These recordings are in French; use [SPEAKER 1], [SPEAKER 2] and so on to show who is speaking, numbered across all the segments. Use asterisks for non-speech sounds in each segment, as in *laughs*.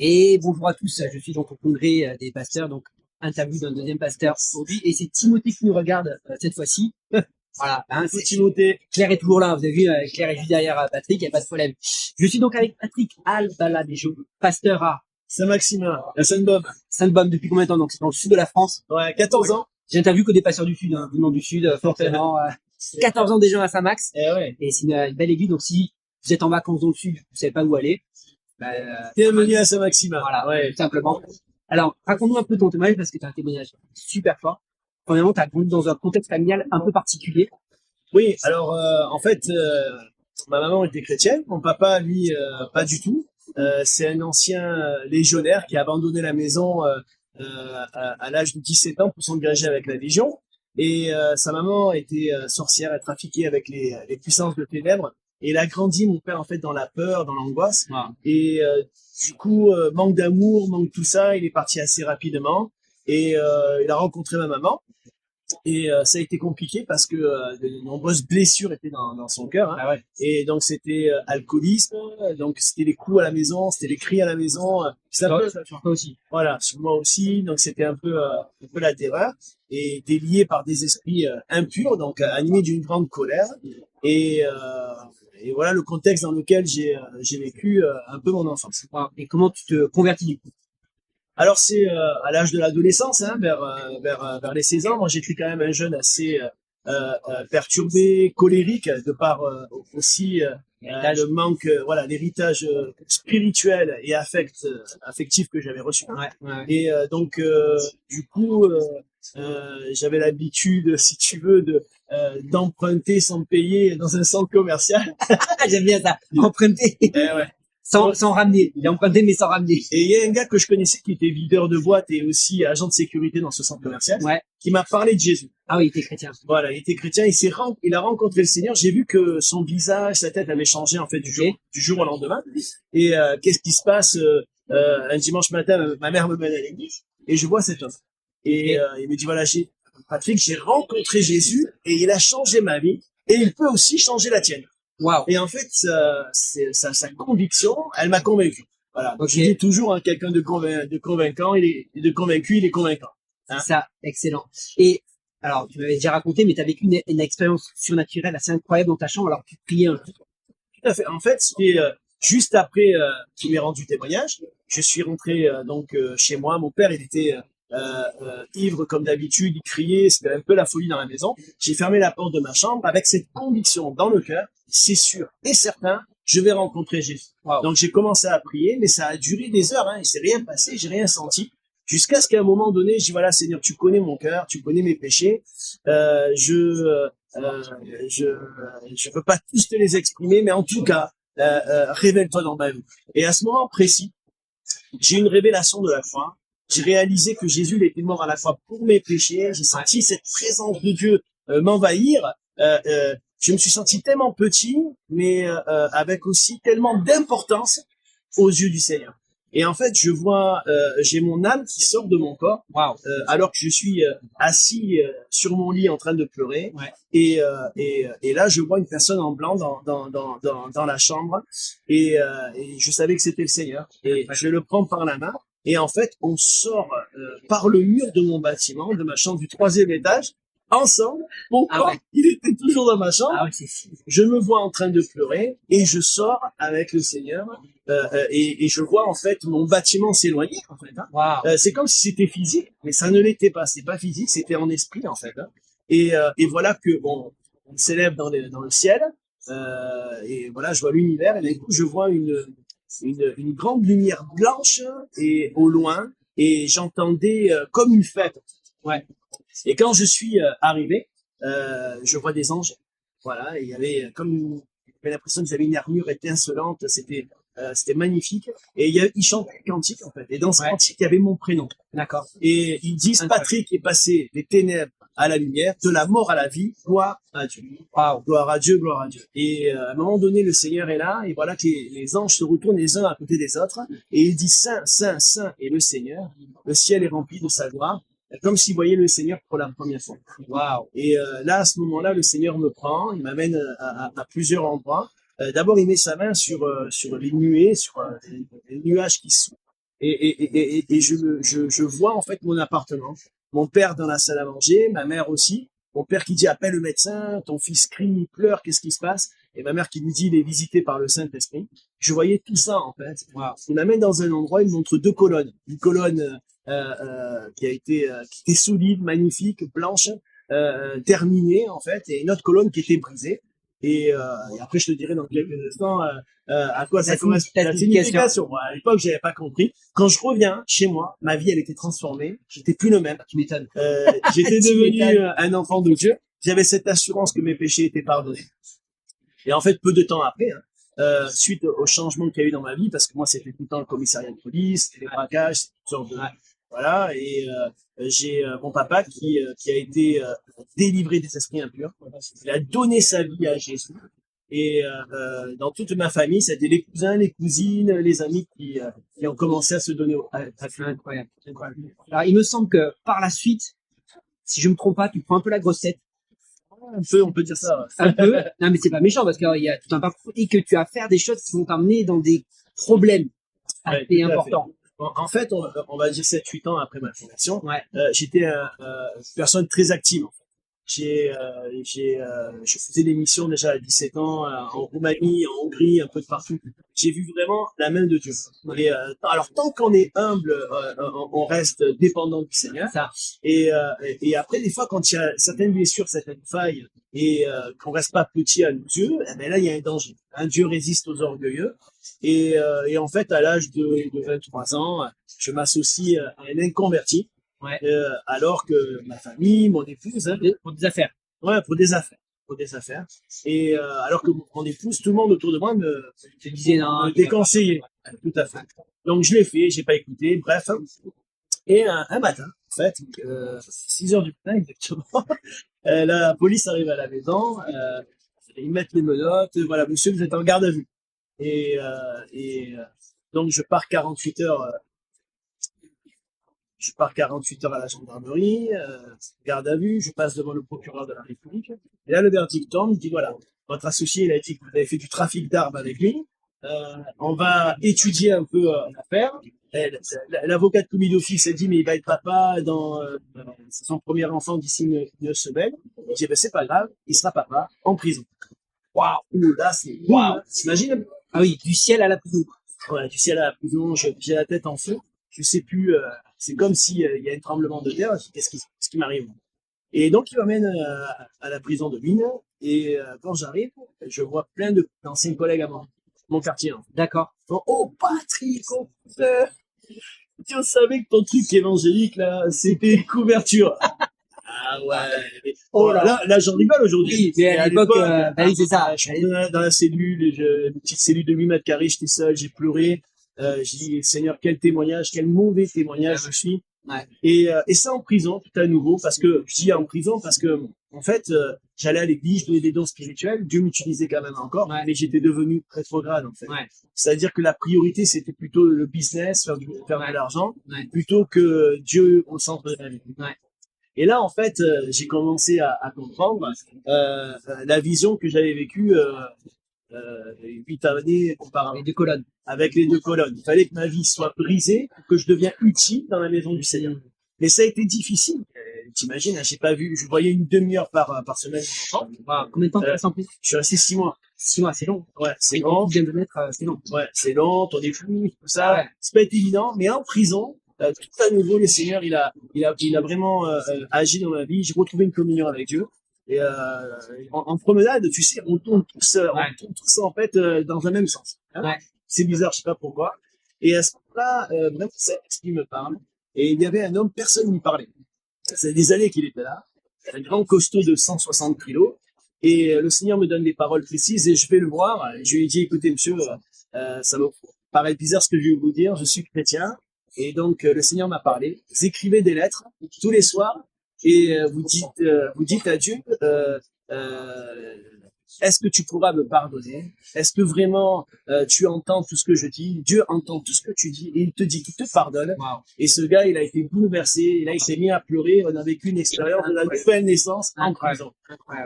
[SPEAKER 1] Et bonjour à tous, je suis donc au congrès euh, des pasteurs, donc interview d'un deuxième pasteur aujourd'hui, et c'est Timothée qui nous regarde euh, cette fois-ci. *laughs* voilà, hein, c'est Timothée. Claire est toujours là, vous avez vu, euh, Claire est juste derrière Patrick, il n'y a pas de problème. Je suis donc avec Patrick Albaladejo, pasteur à
[SPEAKER 2] Saint-Maximin, à Sainte-Baume.
[SPEAKER 1] Sainte-Baume depuis combien de temps Donc c'est dans le sud de la France.
[SPEAKER 2] Ouais, 14 ans.
[SPEAKER 1] J'ai interviewé que des pasteurs du sud, hein, venant du sud, forcément. 14 ans déjà à Saint-Max.
[SPEAKER 2] Et, ouais.
[SPEAKER 1] et c'est une, belle église, donc si vous êtes en vacances dans le sud, vous savez pas où aller,
[SPEAKER 2] bah, Bienvenue à Saint-Maximin.
[SPEAKER 1] Voilà, ouais. simplement. Alors, raconte-nous un peu ton témoignage parce que tu as un témoignage super fort. Premièrement, tu as grandi dans un contexte familial un peu particulier.
[SPEAKER 2] Oui, alors euh, en fait, euh, ma maman était chrétienne, mon papa, lui, euh, pas du tout. c'est un ancien légionnaire qui a abandonné la maison à, à l'âge de 17 ans pour s'engager avec la Légion. Et sa maman était sorcière et trafiquée avec les, les puissances de ténèbres. Et il a grandi, mon père, en fait, dans la peur, dans l'angoisse. Et euh, du coup, euh, manque d'amour, manque tout ça, il est parti assez rapidement. Et euh, il a rencontré ma maman. Et ça a été compliqué parce que de nombreuses blessures étaient dans, dans son cœur. Hein. Ah ouais. Et donc c'était alcoolisme, donc c'était les coups à la maison, c'était les cris à la maison.
[SPEAKER 1] Ça, ouais, ça sur toi aussi.
[SPEAKER 2] Voilà, sur moi aussi. Donc c'était un peu un peu la terreur et délié par des esprits impurs, donc animés d'une grande colère. Et et voilà le contexte dans lequel j'ai euh, vécu euh, un peu mon enfance.
[SPEAKER 1] Et comment tu te convertis du coup?
[SPEAKER 2] Alors c'est euh, à l'âge de l'adolescence, hein, vers, vers vers les 16 ans. Moi j'étais quand même un jeune assez perturbé, colérique, de par aussi le manque, voilà, l'héritage spirituel et affect, affectif que j'avais reçu. Ouais, Et donc, du coup, j'avais l'habitude, *laughs* si tu veux, de euh, d'emprunter sans payer dans un centre commercial. *laughs*
[SPEAKER 1] J'aime bien ça, *laughs* emprunter. Eh ouais. Sans, sans ramener. Il a emprunté mais sans ramener.
[SPEAKER 2] Et il y a un gars que je connaissais qui était videur de boîte et aussi agent de sécurité dans ce centre commercial. Ouais. Qui m'a parlé de Jésus.
[SPEAKER 1] Ah oui, il était chrétien.
[SPEAKER 2] Voilà, il était chrétien. Il s'est il a rencontré le Seigneur. J'ai vu que son visage, sa tête avait changé en fait du jour, du jour au lendemain. Et euh, qu'est-ce qui se passe euh, euh, un dimanche matin Ma mère me mène à l'église et je vois cet homme. Et il me dit voilà, j'ai Patrick, j'ai rencontré Jésus et il a changé ma vie et il peut aussi changer la tienne.
[SPEAKER 1] Wow.
[SPEAKER 2] Et en fait, c'est sa, sa conviction, elle m'a convaincu. Voilà. Donc je dis toujours hein, quelqu'un de, de convaincant, il est de convaincu, il est convaincant.
[SPEAKER 1] Hein? Ça, excellent. Et alors, tu m'avais déjà raconté, mais tu as vécu une, expérience surnaturelle assez incroyable dans ta chambre. Alors, tu priais un
[SPEAKER 2] Tout à fait. En fait, c'était euh, juste après euh, qu'il m'ait rendu témoignage. Je suis rentré euh, donc euh, chez moi. Mon père, il était euh, euh, ivre comme d'habitude, il criait, c'était un peu la folie dans la maison. J'ai fermé la porte de ma chambre avec cette conviction dans le cœur, c'est sûr et certain, je vais rencontrer Jésus. Donc j'ai commencé à prier, mais ça a duré des heures, hein, il s'est rien passé, j'ai rien senti. Jusqu'à ce qu'à un moment donné, dis voilà Seigneur, tu connais mon cœur, tu connais mes péchés, euh, je euh, je je peux pas tous te les exprimer, mais en tout cas euh, euh, révèle-toi dans ma vie. Et à ce moment précis, j'ai une révélation de la foi j'ai réalisé que Jésus était mort à la fois pour mes péchés. J'ai senti cette présence de Dieu euh, m'envahir. Euh, euh, je me suis senti tellement petit, mais avec aussi tellement d'importance aux yeux du Seigneur. Et en fait, je vois, j'ai mon âme qui sort de mon corps, alors que je suis assis sur mon lit en train de pleurer. Et, et, et, là, je vois une personne en blanc dans, dans, dans, dans, dans la chambre, et, et je savais que c'était le Seigneur. Et je le prends par la main, et en fait, on sort euh, par le mur de mon bâtiment, de ma chambre du troisième étage, ensemble. Mon ah corps, il était toujours dans ma chambre.
[SPEAKER 1] Ah
[SPEAKER 2] je me vois en train de pleurer et je sors avec le Seigneur euh, euh, et, et, je vois en fait mon bâtiment s'éloigner. En fait, hein. c'est comme si c'était physique, mais ça ne l'était pas. C'est pas physique, c'était en esprit en fait. Hein. Et, et voilà que bon, on s'élève dans, dans le ciel. et voilà, je vois l'univers et d'un coup, je vois une une, une, grande lumière blanche et au loin et j'entendais euh, comme une fête. Ouais. Et quand je suis euh, arrivé, euh, je vois des anges. Voilà, il y avait comme j'avais l'impression qu'ils avaient une armure étincelante. C'était euh, c'était magnifique. Et il, y a, il chante un cantique en fait. Et dans ce cantique, il y avait mon prénom.
[SPEAKER 1] D'accord.
[SPEAKER 2] Et ils disent Patrick est passé des ténèbres à la lumière, de la mort à la vie, gloire à Dieu. Wow. Gloire à Dieu, gloire à Dieu. Et euh, à un moment donné, le Seigneur est là, et voilà que les, anges se retournent les uns à côté des autres, et il dit Saint, Saint, Saint est le Seigneur. Le ciel est rempli de sa gloire comme s'il voyait le Seigneur pour la première fois. Wow. Et euh, là, à ce moment-là, le Seigneur me prend, il m'amène à, à, à, plusieurs endroits. Euh, D'abord, il met sa main sur sur les nuées, sur les, nuages qui sont Et, et, et, et, et je, je, je vois en fait mon appartement, mon père dans la salle à manger, ma mère aussi, mon père qui dit appelle le médecin, ton fils crie, il pleure, qu'est-ce qui se passe? Et ma mère qui lui dit il est visité par le Saint-Esprit. Je voyais tout ça en fait.
[SPEAKER 1] Wow.
[SPEAKER 2] Il m'amène dans un endroit, il me montre deux colonnes. Une colonne euh, euh, qui a été euh, qui était solide, magnifique, blanche, euh, terminée en fait, et une autre colonne qui était brisée. Et, euh, et après, je te dirai dans quelques instants euh, euh, à quoi ça correspond. La signification. À l'époque, j'avais pas compris. Quand je reviens chez moi, ma vie, elle était transformée. J'étais plus le même.
[SPEAKER 1] Tu m'étonnes.
[SPEAKER 2] Euh, J'étais *laughs* devenu euh, un enfant de Dieu. J'avais cette assurance que mes péchés étaient pardonnés. Et en fait, peu de temps après, hein, euh, suite au changement qu'il y a eu dans ma vie, parce que moi, c'était tout le temps le commissariat de police, les braquages, toutes sortes de... Voilà, et euh, j'ai euh, mon papa qui, euh, qui a été euh, délivré des esprits impurs. Il a donné sa vie à Jésus. Et euh, dans toute ma famille, c'était les cousins, les cousines, les amis qui, euh, qui ont commencé à se donner au- à, à.
[SPEAKER 1] Incroyable, incroyable. Alors, il me semble que par la suite, si je me trompe pas, tu prends un peu la grosse tête.
[SPEAKER 2] Un peu, on peut dire ça.
[SPEAKER 1] Un peu. non, mais c'est pas méchant parce qu'il y a tout un parcours et que tu as faire des choses qui vont t'amener dans des problèmes assez
[SPEAKER 2] à
[SPEAKER 1] importants.
[SPEAKER 2] En, en fait, on, on va dire 7-8 ans après ma formation,
[SPEAKER 1] Ouais.
[SPEAKER 2] euh, j'étais euh, euh, une personne très active. en fait. J'ai, euh, j'ai, euh, je faisais des missions déjà à 17 ans euh, en Roumanie, en Hongrie, un peu de partout. J'ai vu vraiment la main de Dieu. Et, euh, alors tant qu'on est humble, euh, on reste dépendant du Seigneur.
[SPEAKER 1] Ça.
[SPEAKER 2] Et, euh, et après, des fois, quand il y a certaines blessures, certaines failles, et euh, qu'on reste pas petit à nos yeux, eh ben là, il y a un danger. Un Dieu résiste aux orgueilleux. Et, euh, et en fait, à l'âge de, de 23 ans, je m'associe à un inconverti,
[SPEAKER 1] Ouais.
[SPEAKER 2] euh, alors que ma famille, mon épouse, hein,
[SPEAKER 1] Pour des affaires.
[SPEAKER 2] ouais, pour des affaires, pour des affaires. Et euh, alors que mon épouse, tout le monde autour de moi me,
[SPEAKER 1] Tu disais non.
[SPEAKER 2] me déconseillait. Tout à fait. Donc je l'ai fait, j'ai pas écouté, bref. Et un, un matin, en fait, euh, 6 heures du matin exactement, *laughs* euh, la police arrive à la maison, euh, ils mettent les menottes, voilà, monsieur, vous êtes en garde à vue. Et, euh, euh, donc je pars 48 heures, euh, je pars 48 heures à la gendarmerie, garde à vue, je passe devant le procureur de la République. Et là, le verdict tombe, il dit voilà, votre associé, il a dit vous avez fait du trafic d'armes avec lui. On va étudier un peu l'affaire. L'avocat de commis d'office a dit mais il va être papa dans son premier enfant d'ici une, une semaine. Il dit ben c'est pas grave, il sera papa en prison. Waouh, Ouh, là c'est waouh, t'imagines?
[SPEAKER 1] Ah oui, du ciel à la prison.
[SPEAKER 2] Ouais, tu sais, à la prison, je- j'ai la tête en feu. Je sais plus. euh, c'est comme si euh, il y a un tremblement de terre. Qu'est-ce qui, qui m'arrive? Et donc, il m'amène euh, à la prison de Mine. Et euh, quand j'arrive, je vois plein de d'anciens collègues à moi, mon quartier. hein.
[SPEAKER 1] D'accord.
[SPEAKER 2] Bon, oh, Patrick, oh, frère, tu savais que ton truc évangélique là, c'était une couverture. Ah ouais.
[SPEAKER 1] Oh là.
[SPEAKER 2] là, là, j'en rigole aujourd'hui.
[SPEAKER 1] Mais à l'époque, euh, bah oui, c'est ça.
[SPEAKER 2] Je suis dans la, dans la cellule, je, une petite cellule de 8 mètres carrés, j'étais seul, j'ai pleuré. Euh, j'ai dit, Seigneur, quel témoignage, quel mauvais témoignage je suis.
[SPEAKER 1] Ouais.
[SPEAKER 2] Et, euh, et ça en prison, tout à nouveau, parce que je dis en prison parce que en fait, euh, j'allais à l'église, je donnais des dons spirituels, Dieu m'utilisait quand même encore,
[SPEAKER 1] Ouais.
[SPEAKER 2] mais j'étais devenu rétrograde en fait.
[SPEAKER 1] Ouais.
[SPEAKER 2] C'est-à-dire que la priorité c'était plutôt le business, faire, du, faire de l'argent, plutôt que Dieu au centre de la vie. Et là, en fait, euh, j'ai commencé à, à comprendre euh, euh, la vision que j'avais vécue euh, euh, huit années auparavant
[SPEAKER 1] Les deux colonnes.
[SPEAKER 2] avec les deux colonnes. Il fallait que ma vie soit brisée pour que je devienne utile dans la maison du Seigneur. Mais ça a été difficile. Euh, T'imagines, hein, j'ai pas vu, je voyais une demi-heure par, par semaine mon enfant.
[SPEAKER 1] Wow. Combien de temps tu
[SPEAKER 2] Euh,
[SPEAKER 1] en prison
[SPEAKER 2] Je suis resté six mois.
[SPEAKER 1] Six mois, c'est long.
[SPEAKER 2] Ouais, c'est long.
[SPEAKER 1] tu viens de mettre, euh, c'est long.
[SPEAKER 2] Ouais, c'est long, ton épouse, tout ça.
[SPEAKER 1] Ouais.
[SPEAKER 2] C'est pas évident, mais en prison, euh, tout à nouveau, le Seigneur, il a, il a, il a vraiment euh, euh, agi dans ma vie. J'ai retrouvé une communion avec Dieu. Et euh, en, en promenade, tu sais, on tourne tous, euh,
[SPEAKER 1] Ouais.
[SPEAKER 2] on tourne tous en fait euh, dans un même sens. hein.
[SPEAKER 1] Ouais.
[SPEAKER 2] C'est bizarre, je sais pas pourquoi. Et à ce moment-là, euh, vraiment, c'est ce qui me parle. Et il y avait un homme, personne n'y parlait. C'est des années qu'il était là. Un grand costaud de 160 kilos. Et le Seigneur me donne des paroles précises et je vais le voir. Je lui ai dit, écoutez, monsieur, ça me paraît bizarre ce que je vais vous dire. Je suis chrétien. Et donc, euh, le Seigneur m'a parlé. Vous écrivez des lettres tous les soirs et euh, vous dites, euh, vous dites à Dieu, euh, euh, est-ce que tu pourras me pardonner? Est-ce que vraiment euh, tu entends tout ce que je dis? Dieu entend tout ce que tu dis et il te dit qu'il te pardonne.
[SPEAKER 1] Wow.
[SPEAKER 2] Et ce gars, il a été bouleversé. Et là, il s'est mis à pleurer. On a vécu une expérience de la nouvelle naissance en prison.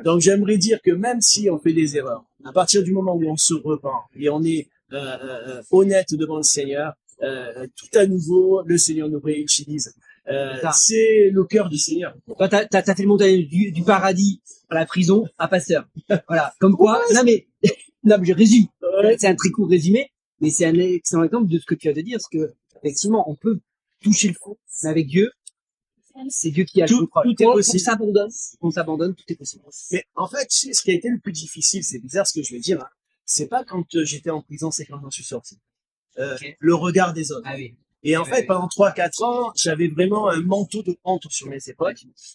[SPEAKER 2] Donc j'aimerais dire que même si on fait des erreurs, à partir du moment où on se repent et on est euh, honnête devant le Seigneur, euh, tout à nouveau, le Seigneur nous réutilise. Euh, c'est le cœur du Seigneur.
[SPEAKER 1] Toi, t'as, t'as, t'as fait le montagne du, du paradis à la prison à Pasteur. Voilà. Comme quoi, non mais, *laughs* non mais je résume. C'est un très court résumé, mais c'est un excellent exemple de ce que tu as de dire, parce que, effectivement, on peut toucher le fond, mais avec Dieu, c'est Dieu qui a
[SPEAKER 2] Tout-
[SPEAKER 1] le contrôle.
[SPEAKER 2] tout est possible.
[SPEAKER 1] on s'abandonne, on s'abandonne, tout est possible.
[SPEAKER 2] Mais en fait, ce qui a été le plus difficile, c'est bizarre ce que je vais dire, hein, c'est pas quand euh, j'étais en prison, c'est quand j'en suis sorti. Euh. Le regard des autres.
[SPEAKER 1] Ah oui.
[SPEAKER 2] Et en
[SPEAKER 1] Ouais,
[SPEAKER 2] fait,
[SPEAKER 1] ouais.
[SPEAKER 2] pendant 3-4 ans, j'avais vraiment un manteau de honte sur mes épaules.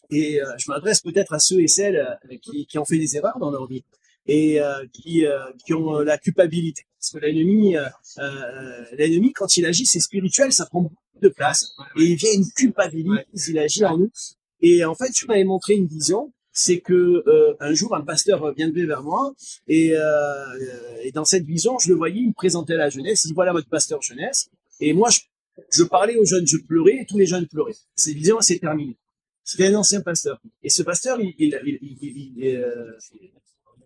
[SPEAKER 2] Et euh, je m'adresse peut-être à ceux et celles euh, qui, qui ont fait des erreurs dans leur vie et euh, qui, euh, qui ont euh, la culpabilité. Parce que l'ennemi, euh, l'ennemi, quand il agit, c'est spirituel, ça prend beaucoup de place. Et il vient une culpabilité, il agit en nous. Et en fait, tu m'avais montré une vision, c'est que euh, un jour, un pasteur viendrait vers moi et, euh, et dans cette vision, je le voyais, il me présentait la jeunesse, il dit voilà votre pasteur jeunesse. Et moi, je, je parlais aux jeunes, je pleurais, et tous les jeunes pleuraient. Cette vision, c'est terminé. C'était un ancien pasteur. Et ce pasteur, il, il, il, il- il- il, euh,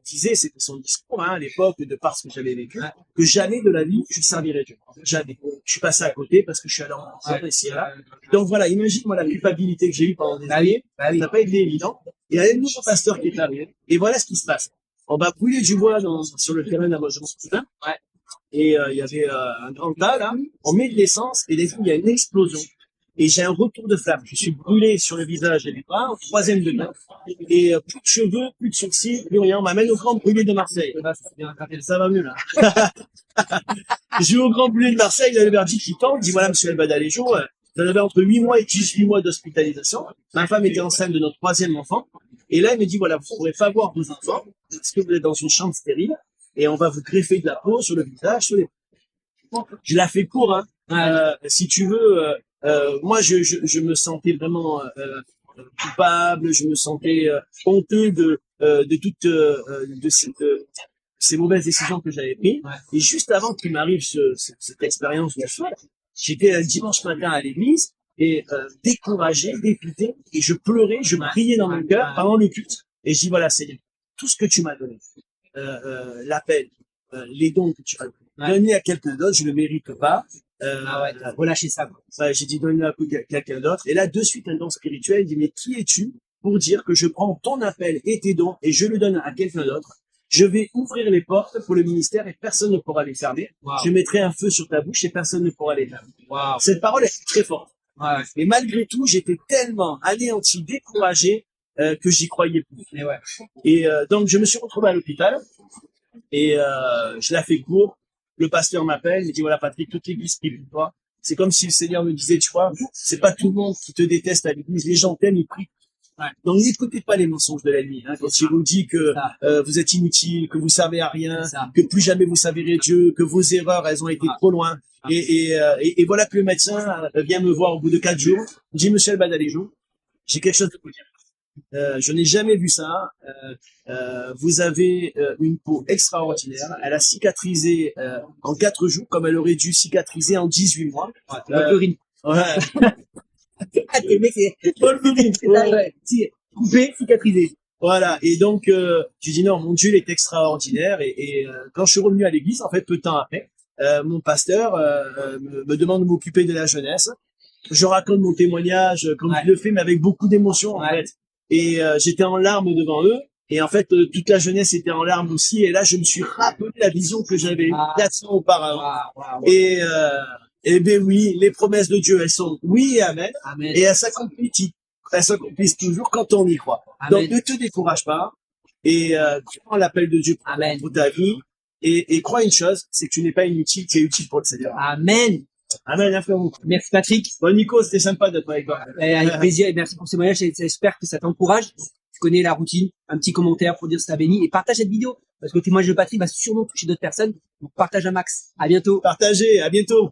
[SPEAKER 2] disait, c'était son discours hein, à l'époque, de par ce que j'avais vécu, que jamais de la vie, je servirai Dieu. Jamais. Je suis passé à côté parce que je suis allé en prison et là. Donc voilà, imagine-moi la culpabilité que j'ai eue pendant des
[SPEAKER 1] Bah
[SPEAKER 2] années.
[SPEAKER 1] Bah
[SPEAKER 2] Ça n'a pas été évident. Et il y a un nouveau pasteur qui est arrivé. Et voilà ce qui se passe. On va brûler du bois dans, sur le terrain d'Amazon Soudain.
[SPEAKER 1] Ouais.
[SPEAKER 2] Et euh, il y avait euh, un grand tas là. On met de l'essence et des fois il y a une explosion. Et j'ai un retour de flamme. Je suis brûlé sur le visage et les bras, au troisième degré. Et euh, plus de cheveux, plus de sourcils, plus rien. On m'amène au grand brûlé de Marseille. Ça va mieux là. *laughs* je vais au grand brûlé de Marseille, il y a le verdict qui il dit voilà monsieur El Badalejo, euh, vous avez entre 8 mois et 18 mois d'hospitalisation. Ma femme était enceinte de notre troisième enfant. Et là, il me dit voilà, vous ne pourrez pas voir vos enfants parce que vous êtes dans une chambre stérile et on va vous greffer de la peau sur le visage, sur les je la fais court, hein. Euh, si tu veux, euh, euh, moi je, je, je me sentais vraiment euh, euh, coupable, je me sentais euh, honteux de euh, de toutes de cette, euh, ces mauvaises décisions que j'avais prises.
[SPEAKER 1] Ouais.
[SPEAKER 2] Et juste avant qu'il m'arrive ce, ce- cette expérience de feu, j'étais un dimanche matin à l'église et euh, découragé, dépité, et je pleurais, je priais dans mon cœur pendant le culte. Et je dis voilà Seigneur, tout ce que tu m'as donné, euh, euh, l'appel, euh, les dons que tu as donnés à quelqu'un d'autre, je ne le mérite pas. Euh,
[SPEAKER 1] Ah ouais, relâché ça. quoi.
[SPEAKER 2] Ouais, j'ai dit donne-le à quelqu'un d'autre. Et là, de suite, un don spirituel, il dit, mais qui es-tu pour dire que je prends ton appel et tes dons et je le donne à quelqu'un d'autre? Je vais ouvrir les portes pour le ministère et personne ne pourra les fermer.
[SPEAKER 1] Wow.
[SPEAKER 2] Je mettrai un feu sur ta bouche et personne ne pourra les fermer.
[SPEAKER 1] Wow.
[SPEAKER 2] Cette parole est très forte.
[SPEAKER 1] Ouais.
[SPEAKER 2] Et malgré tout, j'étais tellement anéanti, découragé, euh, que j'y croyais plus.
[SPEAKER 1] Mais ouais.
[SPEAKER 2] Et euh, donc, je me suis retrouvé à l'hôpital et euh, je la fais court. Le pasteur m'appelle, il me dit voilà Patrick, toute l'église prie pour toi. C'est comme si le Seigneur me disait, tu vois, c'est pas tout le monde qui te déteste à l'église, les gens t'aiment, ils prient.
[SPEAKER 1] Ouais.
[SPEAKER 2] Donc n'écoutez pas les mensonges de l'ennemi. Hein, quand il vous dit que euh, vous êtes inutile, que vous servez à rien, que plus jamais vous servirez Dieu, que vos erreurs elles ont été
[SPEAKER 1] Ah.
[SPEAKER 2] trop loin.
[SPEAKER 1] Ah.
[SPEAKER 2] Et, et, euh, et, et voilà que le médecin euh, vient me voir au bout de quatre jours. Il dit Monsieur Albadalejo, j'ai quelque chose à vous dire. Euh, je n'ai jamais vu ça. Euh, euh, vous avez une peau extraordinaire. Elle a cicatrisé en quatre jours comme elle aurait dû cicatriser en 18 mois.
[SPEAKER 1] Ouais, *laughs* c'est
[SPEAKER 2] Wolverine.
[SPEAKER 1] c'est coupé, cicatrisé.
[SPEAKER 2] Voilà. Et donc, euh, je dis non, mon Dieu il est extraordinaire. Et, et, euh, quand je suis revenu à l'église, en fait, peu de temps après, euh, mon pasteur euh, me, me demande de m'occuper de la jeunesse. Je raconte mon témoignage euh, comme
[SPEAKER 1] Ouais.
[SPEAKER 2] je le fais, mais avec beaucoup d'émotion, en
[SPEAKER 1] Ouais.
[SPEAKER 2] fait. Et euh, j'étais en larmes devant eux. Et en fait, euh, toute la jeunesse était en larmes aussi. Et là, je me suis rappelé la vision que j'avais eue
[SPEAKER 1] Ah.
[SPEAKER 2] ans auparavant. Et, euh, eh ben oui, les promesses de Dieu, elles sont oui et amen.
[SPEAKER 1] Amen.
[SPEAKER 2] Et elles s'accomplissent, elles s'accomplissent toujours quand on y croit.
[SPEAKER 1] Amen.
[SPEAKER 2] Donc ne te décourage pas et euh, prends l'appel de Dieu pour,
[SPEAKER 1] Amen.
[SPEAKER 2] pour ta vie et, et crois une chose, c'est que tu n'es pas inutile, tu es utile pour le Seigneur.
[SPEAKER 1] Amen.
[SPEAKER 2] Amen, hein.
[SPEAKER 1] Merci Patrick.
[SPEAKER 2] Bon Nico, c'était sympa d'être avec toi.
[SPEAKER 1] Eh, Avec *laughs* plaisir et merci pour ce témoignage. J'espère que ça t'encourage. Tu connais la routine. Un petit commentaire pour dire si t'as béni et partage cette vidéo parce que le témoignage de Patrick va sûrement toucher d'autres personnes. Donc partage un max. À bientôt.
[SPEAKER 2] Partagez, à bientôt.